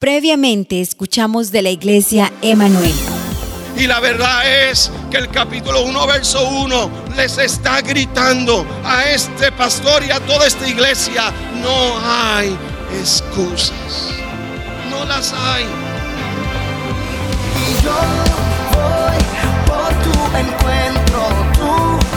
Previamente escuchamos de la iglesia Emanuel. Y la verdad es que el capítulo 1, verso 1 les está gritando a este pastor y a toda esta iglesia, no hay excusas. No las hay. Y yo voy por tu encuentro, tú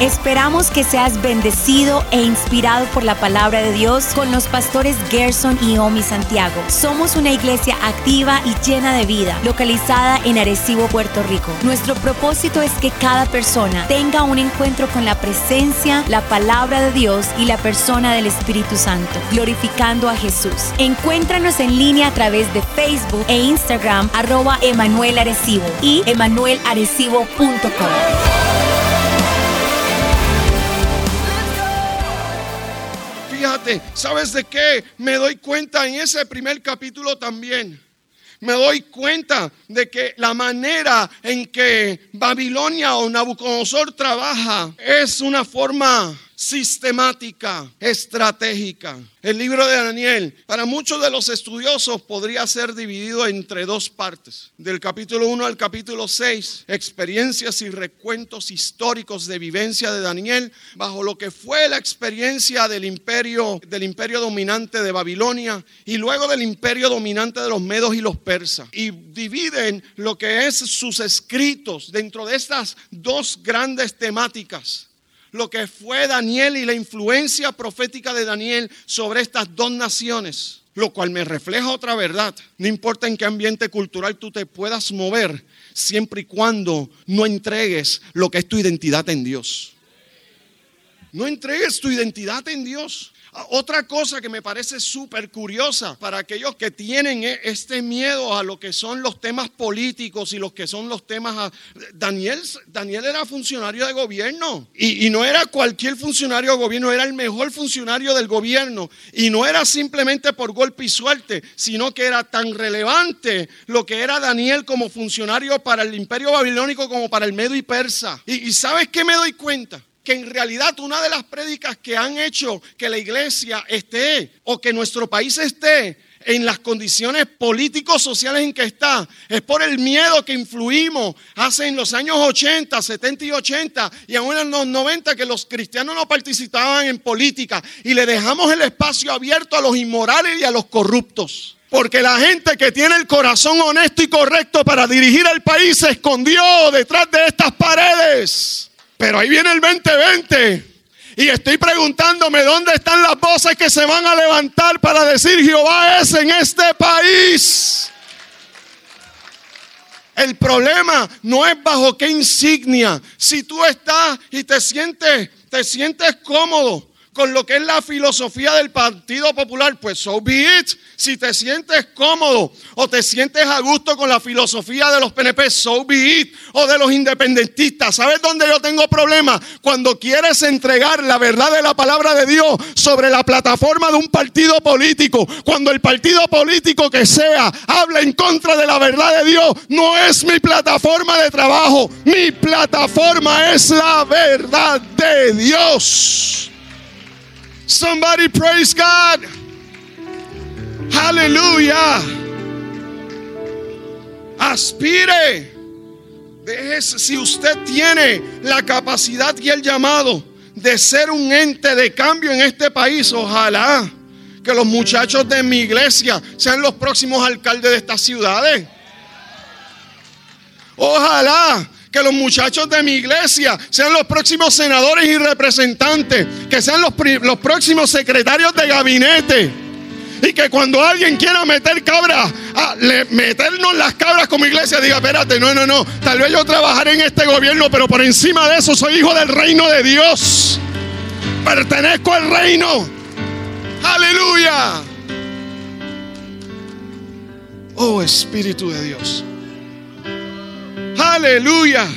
Esperamos que seas bendecido e inspirado por la palabra de Dios con los pastores Gerson y Omi Santiago. Somos una iglesia activa y llena de vida, localizada en Arecibo, Puerto Rico. Nuestro propósito es que cada persona tenga un encuentro con la presencia, la palabra de Dios y la persona del Espíritu Santo, glorificando a Jesús. Encuéntranos en línea a través de Facebook e Instagram arroba Emanuel Arecibo y emanuelarecibo.com. Fíjate, ¿sabes de qué? Me doy cuenta en ese primer capítulo también. Me doy cuenta de que la manera en que Babilonia o Nabucodonosor trabaja es una forma sistemática, estratégica. El libro de Daniel, para muchos de los estudiosos, podría ser dividido entre dos partes. Del capítulo 1 al capítulo 6, experiencias y recuentos históricos de vivencia de Daniel bajo lo que fue la experiencia del imperio, del imperio dominante de Babilonia y luego del imperio dominante de los medos y los persas. Y dividen lo que es sus escritos dentro de estas dos grandes temáticas lo que fue Daniel y la influencia profética de Daniel sobre estas dos naciones, lo cual me refleja otra verdad. No importa en qué ambiente cultural tú te puedas mover, siempre y cuando no entregues lo que es tu identidad en Dios. No entregues tu identidad en Dios. Otra cosa que me parece súper curiosa para aquellos que tienen e- este miedo a lo que son los temas políticos y los que son los temas... a- Daniel, Daniel era funcionario de gobierno y, no era cualquier funcionario de gobierno, era el mejor funcionario del gobierno y no era simplemente por golpe y suerte, sino que era tan relevante lo que era Daniel como funcionario para el imperio babilónico como para el medo y persa. ¿Y, y sabes qué me doy cuenta? Que en realidad una de las prédicas que han hecho que la iglesia esté o que nuestro país esté en las condiciones políticos sociales en que está es por el miedo que influimos hace en los años 80, 70 y 80 y aún en los 90 que los cristianos no participaban en política y le dejamos el espacio abierto a los inmorales y a los corruptos. Porque la gente que tiene el corazón honesto y correcto para dirigir el país se escondió detrás de estas paredes. Pero ahí viene el 2020. Y estoy preguntándome dónde están las voces que se van a levantar para decir Jehová es en este país. El problema no es bajo qué insignia. Si tú estás y te sientes, te sientes cómodo con lo que es la filosofía del Partido Popular, pues so be it. Si te sientes cómodo o te sientes a gusto con la filosofía de los PNP, so be it. O de los independentistas. ¿Sabes dónde yo tengo problemas? Cuando quieres entregar la verdad de la palabra de Dios sobre la plataforma de un partido político. Cuando el partido político que sea habla en contra de la verdad de Dios, no es mi plataforma de trabajo. Mi plataforma es la verdad de Dios. Somebody praise God. Aleluya. Aspire. Déjese, si usted tiene la capacidad y el llamado de ser un ente de cambio en este país, ojalá que los muchachos de mi iglesia sean los próximos alcaldes de estas ciudades. Ojalá que los muchachos de mi iglesia sean los próximos senadores y representantes, que sean los, los próximos secretarios de gabinete. Y que cuando alguien quiera meter cabras, ah, le- meternos las cabras como iglesia, diga, espérate, no, no, no, tal vez yo trabajaré en este gobierno, pero por encima de eso soy hijo del reino de Dios. Pertenezco al reino. Aleluya. Oh Espíritu de Dios. Aleluya.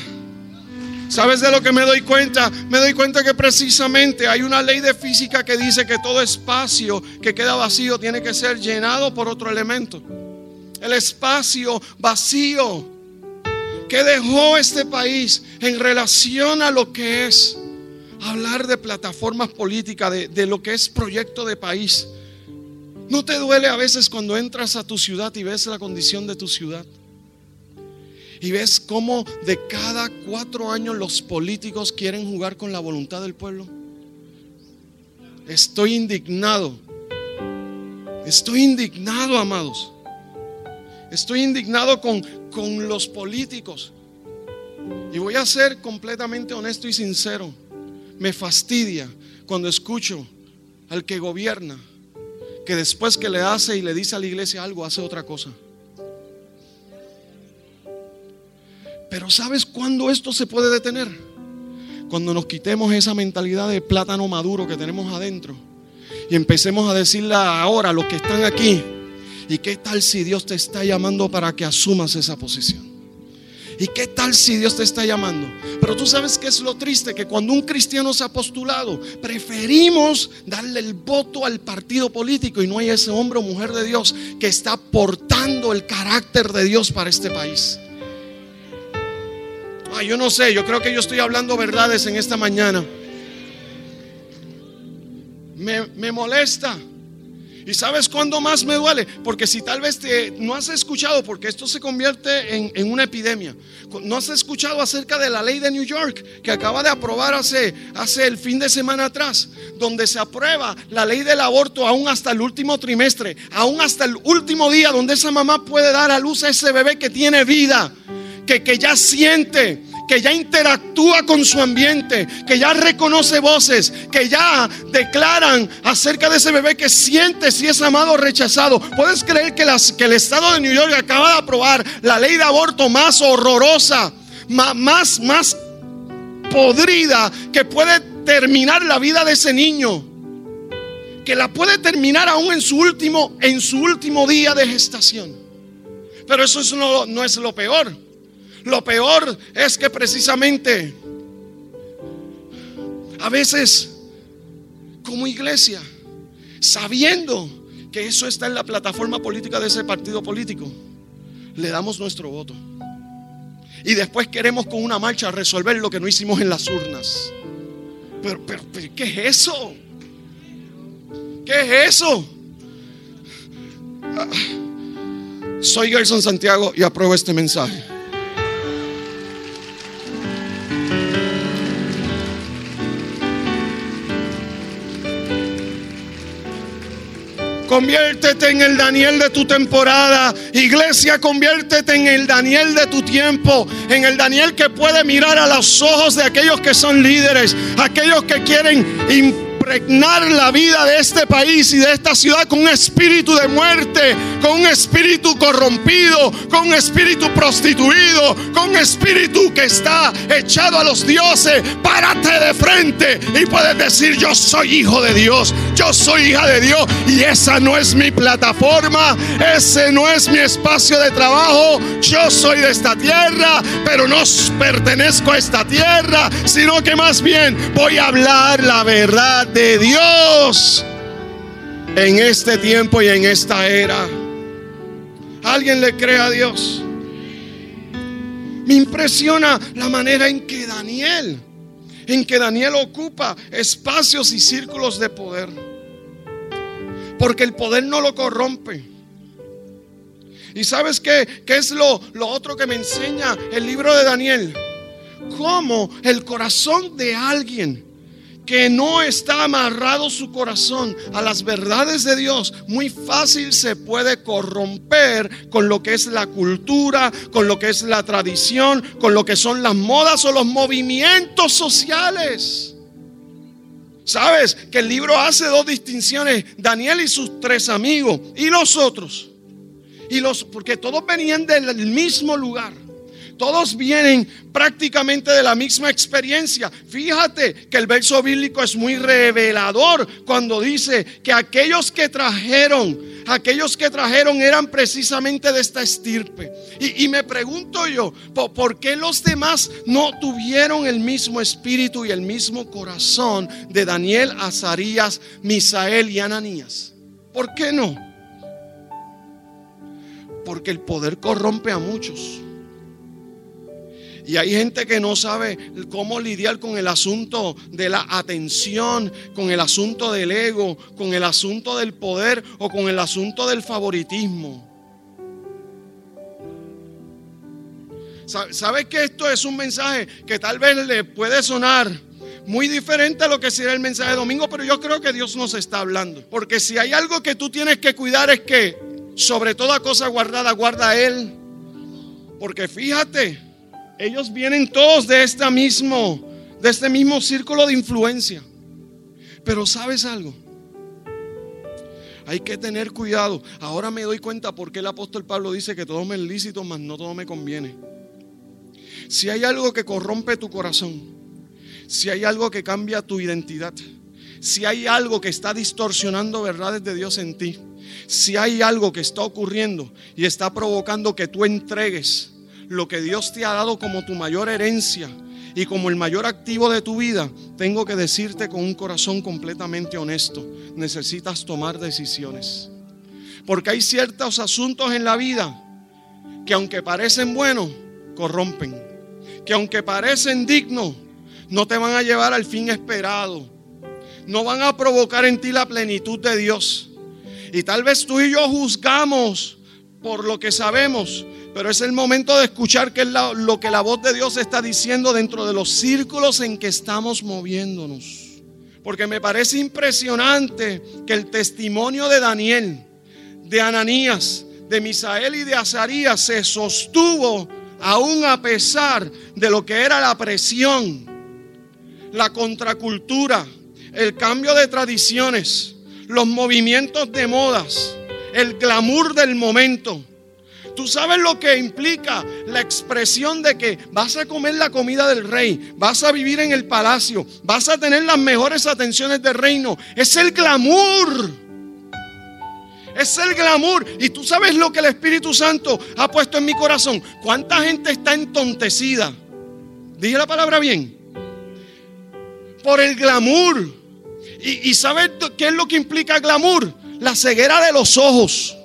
¿Sabes de lo que me doy cuenta? Me doy cuenta que precisamente hay una ley de física que dice que todo espacio que queda vacío tiene que ser llenado por otro elemento. El espacio vacío ¿Qué dejó este país en relación a lo que es hablar de plataformas políticas, de, de lo que es proyecto de país? ¿No te duele a veces cuando entras a tu ciudad y ves la condición de tu ciudad? Y ves cómo de cada cuatro años los políticos quieren jugar con la voluntad del pueblo. Estoy indignado. Estoy indignado, amados. Estoy indignado con, con los políticos. Y voy a ser completamente honesto y sincero. Me fastidia cuando escucho al que gobierna que después que le hace y le dice a la iglesia algo, hace otra cosa. ¿Sabes cuándo esto se puede detener? Cuando nos quitemos esa mentalidad de plátano maduro que tenemos adentro y empecemos a decirle ahora a los que están aquí, ¿y qué tal si Dios te está llamando para que asumas esa posición? ¿Y qué tal si Dios te está llamando? Pero tú sabes que es lo triste, que cuando un cristiano se ha postulado, preferimos darle el voto al partido político y no hay ese hombre o mujer de Dios que está portando el carácter de Dios para este país. Ah, yo no sé, yo creo que yo estoy hablando verdades en esta mañana. Me, me molesta ¿Y sabes cuándo más me duele? Porque si tal vez te, no has escuchado, porque esto se convierte en, una epidemia, no has escuchado acerca de la ley de New York que acaba de aprobar hace, hace el fin de semana atrás, donde se aprueba la ley del aborto aún hasta el último trimestre, aún hasta el último día donde esa mamá puede dar a luz a ese bebé que tiene vida, que, que ya siente, que ya interactúa con su ambiente, que ya reconoce voces, que ya declaran acerca de ese bebé que siente si es amado o rechazado. ¿Puedes creer que, el Estado de New York acaba de aprobar la ley de aborto más horrorosa, más, más podrida que puede terminar la vida de ese niño? Que la puede terminar aún en su último, en su último día de gestación. Pero eso no, no es lo peor. Lo peor es que precisamente a veces como iglesia, sabiendo que eso está en la plataforma política de ese partido político, le damos nuestro voto. Y después queremos con una marcha resolver lo que no hicimos en las urnas. Pero, pero, ¿qué es eso? ¿Qué es eso? Ah, soy Gerson Santiago y apruebo este mensaje. Conviértete en el Daniel de tu temporada. Iglesia, conviértete en el Daniel de tu tiempo. En el Daniel que puede mirar a los ojos de aquellos que son líderes. Aquellos que quieren impregnar la vida de este país y de esta ciudad con un espíritu de muerte, con un espíritu corrompido, con un espíritu prostituido, con un espíritu que está echado a los dioses. Párate de frente y puedes decir, yo soy hijo de Dios, yo soy hija de Dios y esa no es mi plataforma, ese no es mi espacio de trabajo. Yo soy de esta tierra, pero no pertenezco a esta tierra, sino que más bien voy a hablar la verdad de Dios en este tiempo y en esta era. ¿Alguien le cree a Dios? Me impresiona la manera en que Daniel, en que Daniel ocupa espacios y círculos de poder. Porque el poder no lo corrompe. ¿Y sabes qué? ¿Qué es lo, lo otro que me enseña el libro de Daniel? Cómo el corazón de alguien que no está amarrado su corazón a las verdades de Dios, muy fácil se puede corromper con lo que es la cultura, con lo que es la tradición, con lo que son las modas o los movimientos sociales. ¿Sabes? Que el libro hace dos distinciones, Daniel y sus tres amigos y los otros. Y los porque todos venían del mismo lugar. Todos vienen prácticamente de la misma experiencia. Fíjate que el verso bíblico es muy revelador cuando dice que aquellos que trajeron, aquellos que trajeron eran precisamente de esta estirpe. Y, me pregunto yo, ¿por, qué los demás no tuvieron el mismo espíritu y el mismo corazón de Daniel, Azarías, Misael y Ananías? ¿Por qué no? Porque el poder corrompe a muchos. Y hay gente que no sabe cómo lidiar con el asunto de la atención, con el asunto del ego, con el asunto del poder o con el asunto del favoritismo. ¿Sabes que esto es un mensaje que tal vez le puede sonar muy diferente a lo que sería el mensaje de domingo, pero yo creo que Dios nos está hablando. Porque si hay algo que tú tienes que cuidar es que sobre toda cosa guardada, guarda Él. Porque fíjate, ellos vienen todos de este mismo, de este mismo círculo de influencia. Pero ¿sabes algo? Hay que tener cuidado. Ahora me doy cuenta por qué el apóstol Pablo dice que todo me es lícito, mas no todo me conviene. Si hay algo que corrompe tu corazón, si hay algo que cambia tu identidad, si hay algo que está distorsionando verdades de Dios en ti, si hay algo que está ocurriendo y está provocando que tú entregues lo que Dios te ha dado como tu mayor herencia y como el mayor activo de tu vida, tengo que decirte con un corazón completamente honesto, necesitas tomar decisiones. Porque hay ciertos asuntos en la vida que aunque parecen buenos, corrompen. Que aunque parecen dignos, no te van a llevar al fin esperado. No van a provocar en ti la plenitud de Dios. Y tal vez tú y yo juzgamos por lo que sabemos, pero es el momento de escuchar qué es lo que la voz de Dios está diciendo dentro de los círculos en que estamos moviéndonos. Porque me parece impresionante que el testimonio de Daniel, de Ananías, de Misael y de Azarías se sostuvo aún a pesar de lo que era la presión, la contracultura, el cambio de tradiciones, los movimientos de modas, el glamour del momento. Tú sabes lo que implica la expresión de que vas a comer la comida del rey, vas a vivir en el palacio, vas a tener las mejores atenciones del reino. Es el glamour. Es el glamour. Y tú sabes lo que el Espíritu Santo ha puesto en mi corazón. ¿Cuánta gente está entontecida? Dije la palabra bien. Por el glamour. Y, y ¿sabes qué es lo que implica glamour? La ceguera de los ojos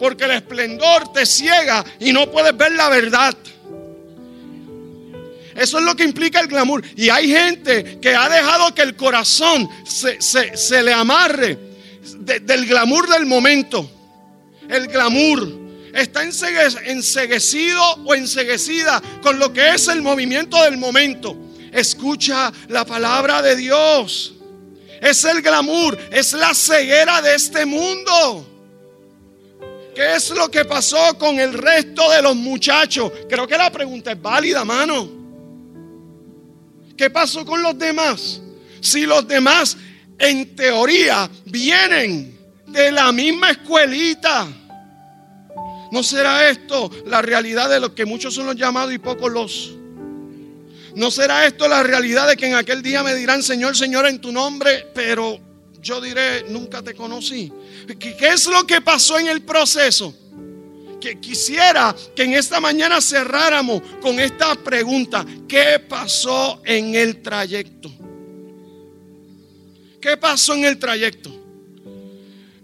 porque el esplendor te ciega y no puedes ver la verdad. Eso es lo que implica el glamour. Y hay gente que ha dejado que el corazón se, le amarre del glamour del momento. El glamour está enseguecido o enseguecida con lo que es el movimiento del momento. Escucha la palabra de Dios. Es el glamour, es la ceguera de este mundo. ¿Qué es lo que pasó con el resto de los muchachos? Creo que la pregunta es válida, mano. ¿Qué pasó con los demás? Si los demás, en teoría, vienen de la misma escuelita. ¿No será esto la realidad de los que muchos son los llamados y pocos los? ¿No será esto la realidad de que en aquel día me dirán, Señor, Señor, en tu nombre, pero yo diré, nunca te conocí? ¿Qué, es lo que pasó en el proceso? Que quisiera que en esta mañana cerráramos con esta pregunta. ¿Qué pasó en el trayecto? ¿Qué pasó en el trayecto?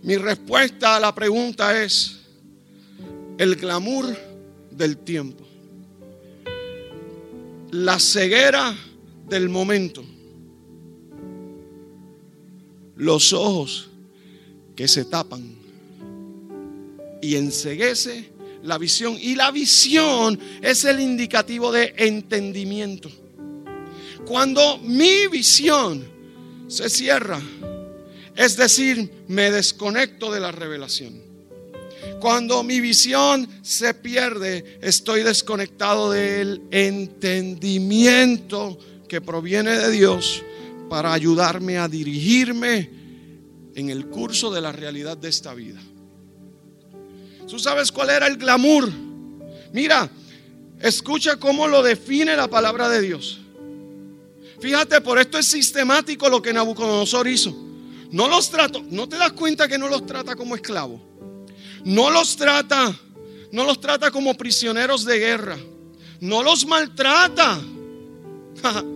Mi respuesta a la pregunta es el glamour del tiempo. La ceguera del momento. Los ojos que se tapan y enseguece la visión. Y la visión es el indicativo de entendimiento. Cuando mi visión se cierra, es decir, me desconecto de la revelación. Cuando mi visión se pierde, estoy desconectado del entendimiento que proviene de Dios para ayudarme a dirigirme en el curso de la realidad de esta vida. ¿Tú sabes cuál era el glamour? Mira, escucha cómo lo define la palabra de Dios. Fíjate, por esto es sistemático lo que Nabucodonosor hizo. No los trata, no te das cuenta que no los trata como esclavos. No los trata, no los trata como prisioneros de guerra. No los maltrata.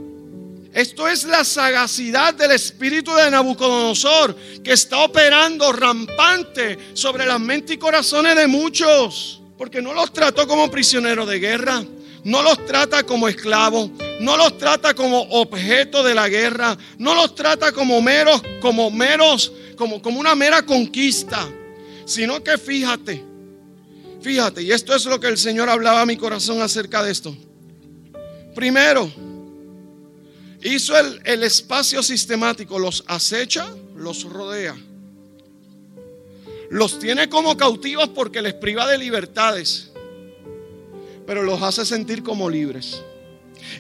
Esto es la sagacidad del espíritu de Nabucodonosor que está operando rampante sobre las mentes y corazones de muchos. Porque no los trató como prisioneros de guerra, no los trata como esclavos, no los trata como objeto de la guerra, no los trata como meros, como meros, como, como una mera conquista, sino que fíjate, fíjate, y esto es lo que el Señor hablaba a mi corazón acerca de esto. Primero, hizo el, el espacio sistemático, los acecha, los rodea. Los tiene como cautivos porque les priva de libertades, pero los hace sentir como libres.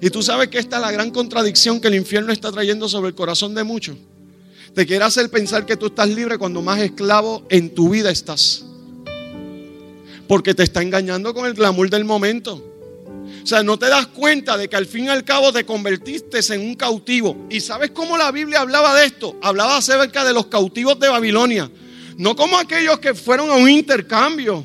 Y tú sabes que esta es la gran contradicción que el infierno está trayendo sobre el corazón de muchos. Te quiere hacer pensar que tú estás libre cuando más esclavo en tu vida estás. Porque te está engañando con el glamour del momento. O sea, no te das cuenta de que al fin y al cabo te convertiste en un cautivo. ¿Y sabes cómo la Biblia hablaba de esto? Hablaba acerca de los cautivos de Babilonia. No como aquellos que fueron a un intercambio,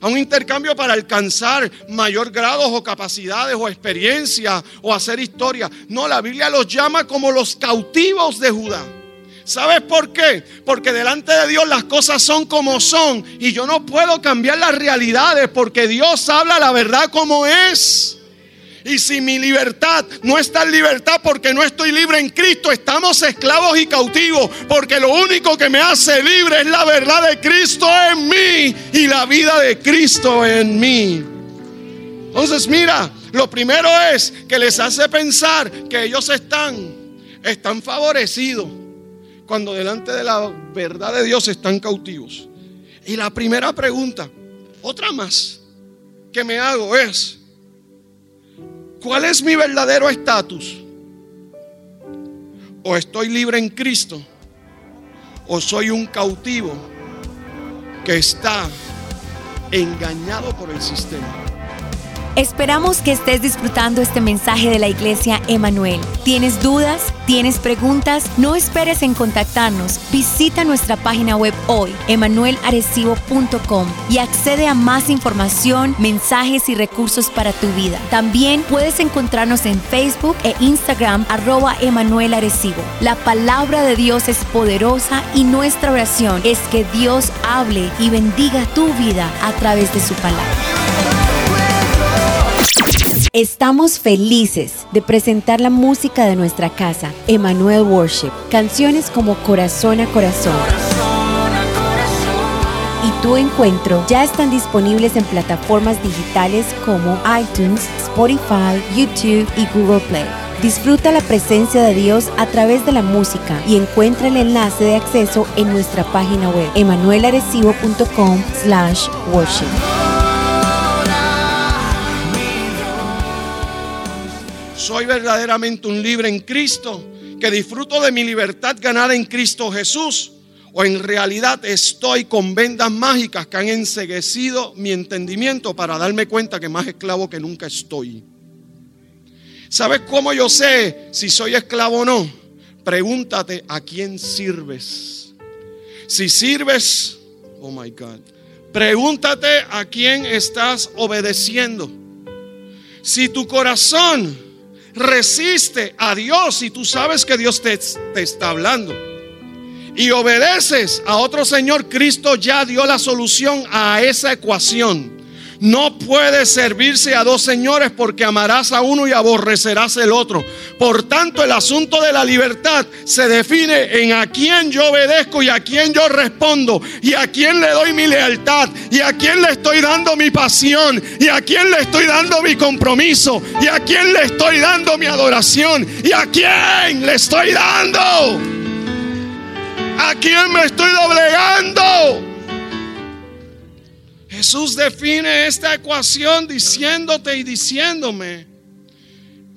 a un intercambio para alcanzar mayor grados o capacidades o experiencia o hacer historia. No, la Biblia los llama como los cautivos de Judá. ¿Sabes por qué? Porque delante de Dios las cosas son como son y yo no puedo cambiar las realidades porque Dios habla la verdad como es. Y si mi libertad no está en libertad porque no estoy libre en Cristo, estamos esclavos y cautivos. Porque lo único que me hace libre es la verdad de Cristo en mí y la vida de Cristo en mí. Entonces mira, lo primero es que les hace pensar que ellos están, están favorecidos cuando delante de la verdad de Dios están cautivos. Y la primera pregunta, otra más que me hago es, ¿Cuál es mi verdadero estatus? O estoy libre en Cristo, o soy un cautivo que está engañado por el sistema. Esperamos que estés disfrutando este mensaje de la iglesia Emanuel. ¿Tienes dudas? ¿Tienes preguntas? No esperes en contactarnos. Visita nuestra página web hoy, emanuelarecibo.com y accede a más información, mensajes y recursos para tu vida. También puedes encontrarnos en Facebook e Instagram arroba Emanuel Arecibo. La palabra de Dios es poderosa y nuestra oración es que Dios hable y bendiga tu vida a través de su palabra. Estamos felices de presentar la música de nuestra casa, Emmanuel Worship, canciones como Corazón a Corazón y Tu Encuentro ya están disponibles en plataformas digitales como iTunes, Spotify, YouTube y Google Play. Disfruta la presencia de Dios a través de la música y encuentra el enlace de acceso en nuestra página web emanuelarecibo.com slash worship. Soy verdaderamente un libre en Cristo, que disfruto de mi libertad ganada en Cristo Jesús. O en realidad estoy con vendas mágicas que han enseguecido mi entendimiento para darme cuenta que más esclavo que nunca estoy. ¿Sabes cómo yo sé si soy esclavo o no? Pregúntate a quién sirves. Si sirves, oh my God, pregúntate a quién estás obedeciendo. Si tu corazón resiste a Dios y tú sabes que Dios te, te, está hablando. Y obedeces a otro Señor, Cristo ya dio la solución a esa ecuación. No puedes servirse a dos señores porque amarás a uno y aborrecerás el otro. Por tanto, el asunto de la libertad se define en a quién yo obedezco y a quién yo respondo y a quién le doy mi lealtad y a quién le estoy dando mi pasión y a quién le estoy dando mi compromiso y a quién le estoy dando mi adoración y a quién le estoy dando. ¿A quién me estoy doblegando? Jesús define esta ecuación diciéndote y diciéndome,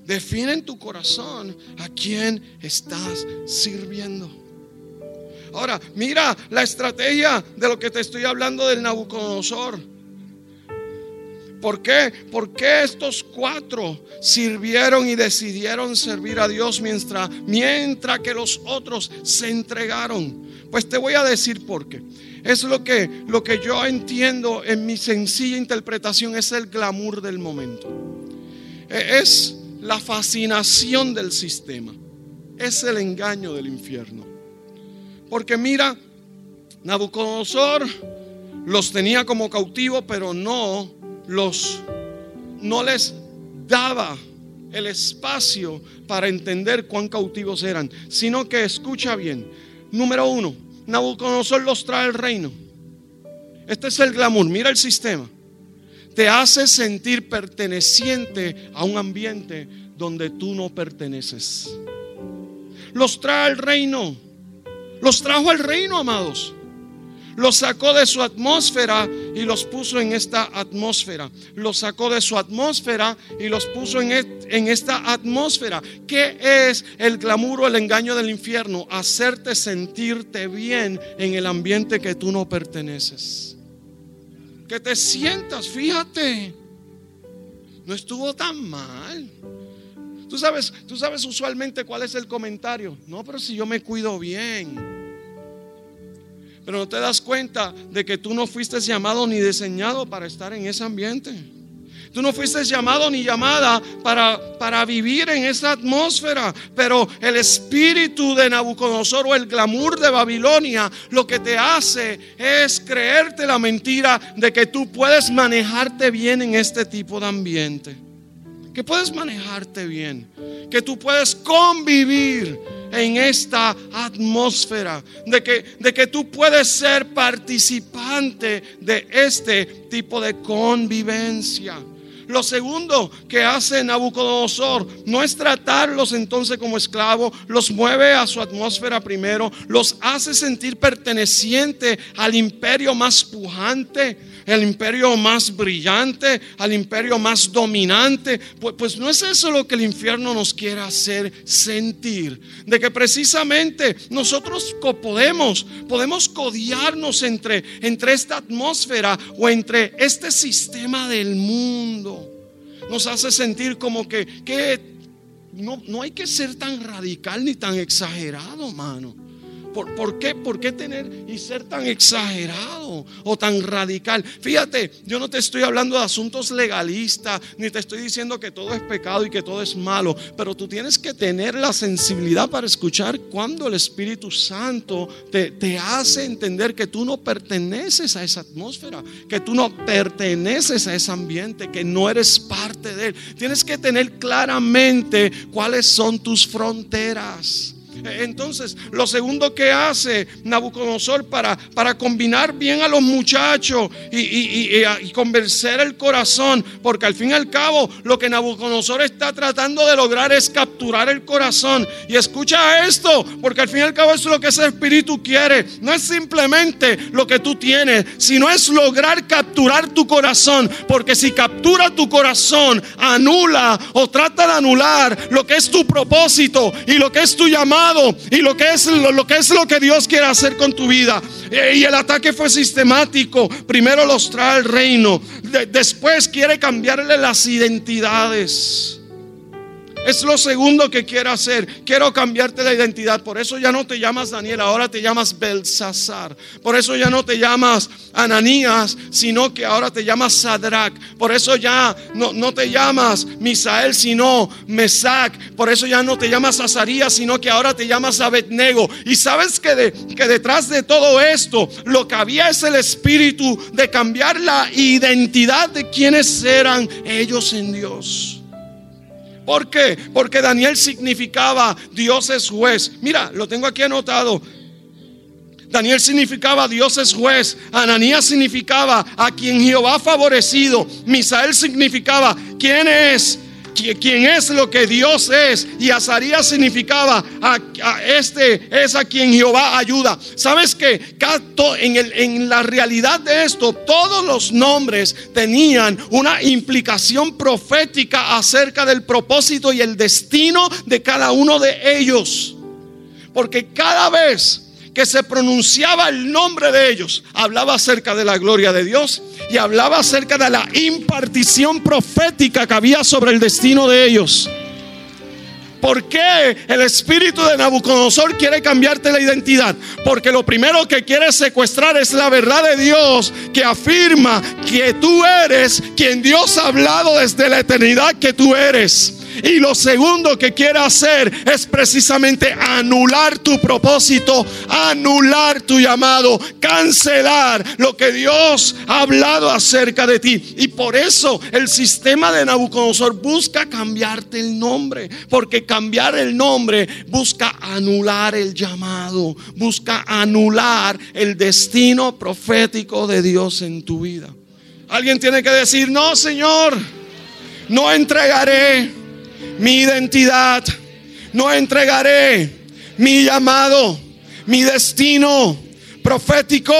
define en tu corazón a quién estás sirviendo. Ahora, mira la estrategia de lo que te estoy hablando del Nabucodonosor. ¿Por qué? ¿Por qué estos cuatro sirvieron y decidieron servir a Dios mientras, mientras que los otros se entregaron? Pues te voy a decir por qué. Es lo que, lo que yo entiendo en mi sencilla interpretación, es el glamour del momento. E, es la fascinación del sistema. Es el engaño del infierno. Porque mira, Nabucodonosor los tenía como cautivos, pero no los no les daba el espacio para entender cuán cautivos eran, sino que escucha bien. Número uno, Nabucodonosor los trae al reino. Este es el glamour, mira el sistema. Te hace sentir perteneciente a un ambiente donde tú no perteneces. Los trae al reino. Los trajo al reino, amados los sacó de su atmósfera y los puso en esta atmósfera. Los sacó de su atmósfera y los puso en, en esta atmósfera. ¿Qué es el glamour o el engaño del infierno? Hacerte sentirte bien en el ambiente que tú no perteneces. Que te sientas, fíjate, no estuvo tan mal. Tú sabes, tú sabes usualmente cuál es el comentario. No, pero si yo me cuido bien. Pero no te das cuenta de que tú no fuiste llamado ni diseñado para estar en ese ambiente. Tú no fuiste llamado ni llamada para, para vivir en esa atmósfera. Pero el espíritu de Nabucodonosor o el glamour de Babilonia lo que te hace es creerte la mentira de que tú puedes manejarte bien en este tipo de ambiente. Que puedes manejarte bien. Que tú puedes convivir en esta atmósfera, de que, de que tú puedes ser participante de este tipo de convivencia. Lo segundo que hace Nabucodonosor no es tratarlos entonces como esclavos, los mueve a su atmósfera primero, los hace sentir perteneciente al imperio más pujante, el imperio más brillante, al imperio más dominante. Pues, pues, no es eso lo que el infierno nos quiere hacer sentir. De que precisamente nosotros podemos, podemos codiarnos entre, entre esta atmósfera o entre este sistema del mundo. Nos hace sentir como que, que no, no hay que ser tan radical ni tan exagerado, mano. ¿Por, qué, ¿Por qué tener y ser tan exagerado o tan radical? Fíjate, yo no te estoy hablando de asuntos legalistas, ni te estoy diciendo que todo es pecado y que todo es malo, pero tú tienes que tener la sensibilidad para escuchar cuando el Espíritu Santo te, te hace entender que tú no perteneces a esa atmósfera, que tú no perteneces a ese ambiente, que no eres parte de él. Tienes que tener claramente cuáles son tus fronteras. Entonces, lo segundo que hace Nabucodonosor para, para combinar bien a los muchachos y, y, convencer el corazón, porque al fin y al cabo lo que Nabucodonosor está tratando de lograr es capturar el corazón. Y escucha esto, porque al fin y al cabo eso es lo que ese espíritu quiere. No es simplemente lo que tú tienes, sino es lograr capturar tu corazón, porque si captura tu corazón, anula o trata de anular lo que es tu propósito y lo que es tu llamado y lo que es lo, que es lo que Dios quiere hacer con tu vida. Eh, y el ataque fue sistemático. Primero los trae al reino, después quiere cambiarle las identidades. Es lo segundo que quiero hacer. Quiero cambiarte la identidad. Por eso ya no te llamas Daniel, ahora te llamas Belsasar. Por eso ya no te llamas Ananías, sino que ahora te llamas Sadrach. Por eso ya no, no te llamas Misael, sino Mesac. Por eso ya no te llamas Azarías, sino que ahora te llamas Abednego. Y sabes que, de, que detrás de todo esto, lo que había es el espíritu de cambiar la identidad de quienes eran ellos en Dios. ¿Por qué? Porque Daniel significaba Dios es juez. Mira, lo tengo aquí anotado. Daniel significaba Dios es juez. Ananías significaba a quien Jehová ha favorecido. Misael significaba quién es quien es lo que Dios es. Y Azarías significaba a, este es a quien Jehová ayuda. ¿Sabes que en, en la realidad de esto, todos los nombres tenían una implicación profética acerca del propósito y el destino de cada uno de ellos? Porque cada vez que se pronunciaba el nombre de ellos, hablaba acerca de la gloria de Dios y hablaba acerca de la impartición profética que había sobre el destino de ellos. ¿Por qué el espíritu de Nabucodonosor quiere cambiarte la identidad? Porque lo primero que quiere secuestrar es la verdad de Dios que afirma que tú eres quien Dios ha hablado desde la eternidad que tú eres. Y lo segundo que quiere hacer es precisamente anular tu propósito, anular tu llamado, cancelar lo que Dios ha hablado acerca de ti. Y por eso el sistema de Nabucodonosor busca cambiarte el nombre, porque cambiar el nombre busca anular el llamado, busca anular el destino profético de Dios en tu vida. Alguien tiene que decir, no, Señor, no entregaré mi identidad, no entregaré mi llamado, mi destino profético,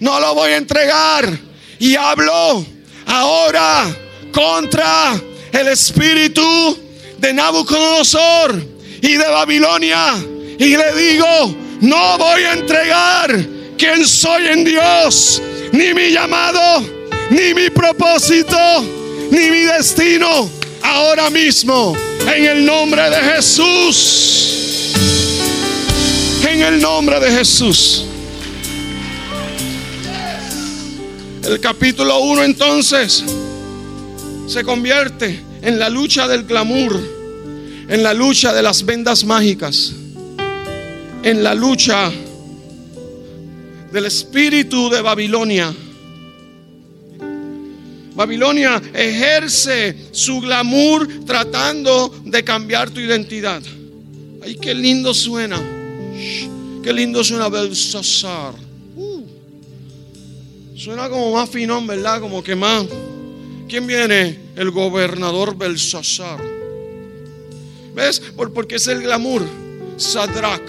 no lo voy a entregar. Y hablo ahora contra el espíritu de Nabucodonosor y de Babilonia. Y le digo, no voy a entregar quién soy en Dios, ni mi llamado ni mi propósito, ni mi destino ahora mismo. En el nombre de Jesús. En el nombre de Jesús. El capítulo 1 entonces se convierte en la lucha del glamour, en la lucha de las vendas mágicas, en la lucha del espíritu de Babilonia Babilonia ejerce su glamour tratando de cambiar tu identidad. Ay, qué lindo suena. Qué lindo suena Belsasar. Uh. Suena como más finón, ¿verdad? Como que más. ¿Quién viene? El gobernador Belsasar. ¿Ves? Por, porque es el glamour. Sadrach.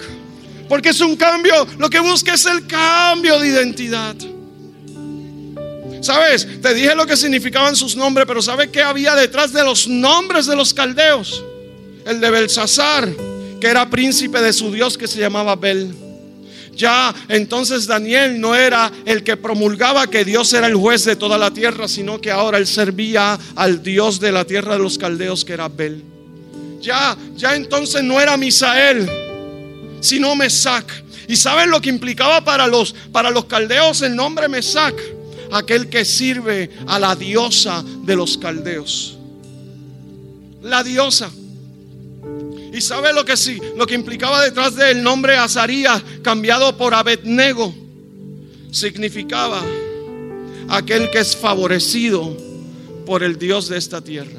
Porque es un cambio. Lo que busca es el cambio de identidad. ¿Sabes? Te dije lo que significaban sus nombres, pero ¿sabes qué había detrás de los nombres de los caldeos? El de Belsasar, que era príncipe de su Dios que se llamaba Bel. Ya entonces Daniel no era el que promulgaba que Dios era el juez de toda la tierra, sino que ahora él servía al Dios de la tierra de los caldeos que era Bel. Ya, ya entonces no era Misael, sino Mesac. ¿Y saben lo que implicaba para los, para los caldeos el nombre Mesac? Aquel que sirve a la diosa de los caldeos. La diosa. ¿Y sabe lo que sí? Lo que implicaba detrás del nombre Azarías, cambiado por Abednego, significaba aquel que es favorecido por el Dios de esta tierra.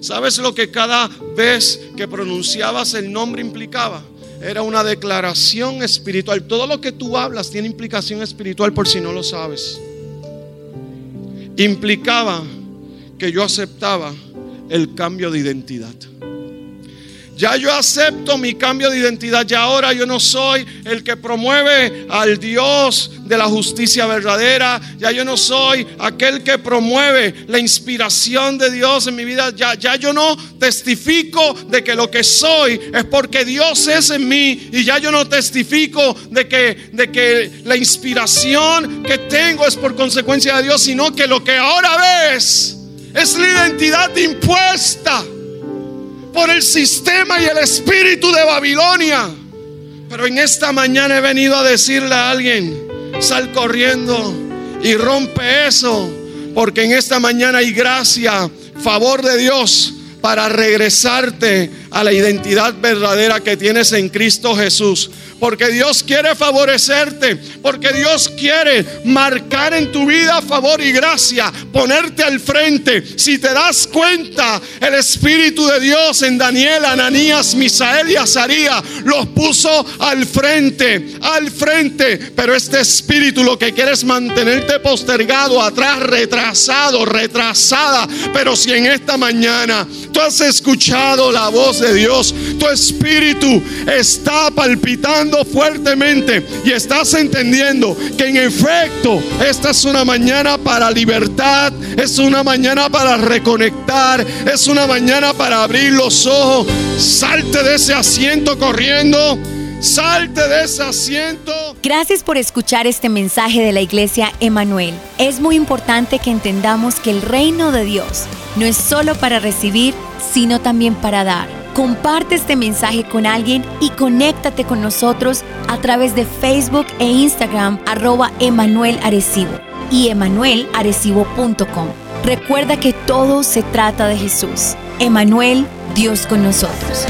¿Sabes lo que cada vez que pronunciabas el nombre implicaba? Era una declaración espiritual. Todo lo que tú hablas tiene implicación espiritual por si no lo sabes. Implicaba que yo aceptaba el cambio de identidad. Ya yo acepto mi cambio de identidad. Ya ahora yo no soy el que promueve al Dios de la justicia verdadera. Ya yo no soy aquel que promueve la inspiración de Dios en mi vida. Ya, ya yo no testifico de que lo que soy es porque Dios es en mí. Y ya yo no testifico de que, de que la inspiración que tengo es por consecuencia de Dios. Sino que lo que ahora ves es la identidad impuesta por el sistema y el espíritu de Babilonia. Pero en esta mañana he venido a decirle a alguien, sal corriendo y rompe eso, porque en esta mañana hay gracia, favor de Dios para regresarte a la identidad verdadera que tienes en Cristo Jesús. Porque Dios quiere favorecerte, porque Dios quiere marcar en tu vida favor y gracia, ponerte al frente. Si te das cuenta, el Espíritu de Dios en Daniel, Ananías, Misael y Azaría los puso al frente, al frente. Pero este Espíritu lo que quiere es mantenerte postergado, atrás, retrasado, retrasada. Pero si en esta mañana tú has escuchado la voz de Dios, tu espíritu está palpitando fuertemente y estás entendiendo que en efecto esta es una mañana para libertad, es una mañana para reconectar, es una mañana para abrir los ojos. Salte de ese asiento corriendo. Salte de ese asiento. Gracias por escuchar este mensaje de la iglesia Emanuel. Es muy importante que entendamos que el reino de Dios no es solo para recibir, sino también para dar. Comparte este mensaje con alguien y conéctate con nosotros a través de Facebook e Instagram arroba Emanuel Arecibo y emanuelarecibo.com. Recuerda que todo se trata de Jesús. Emanuel, Dios con nosotros.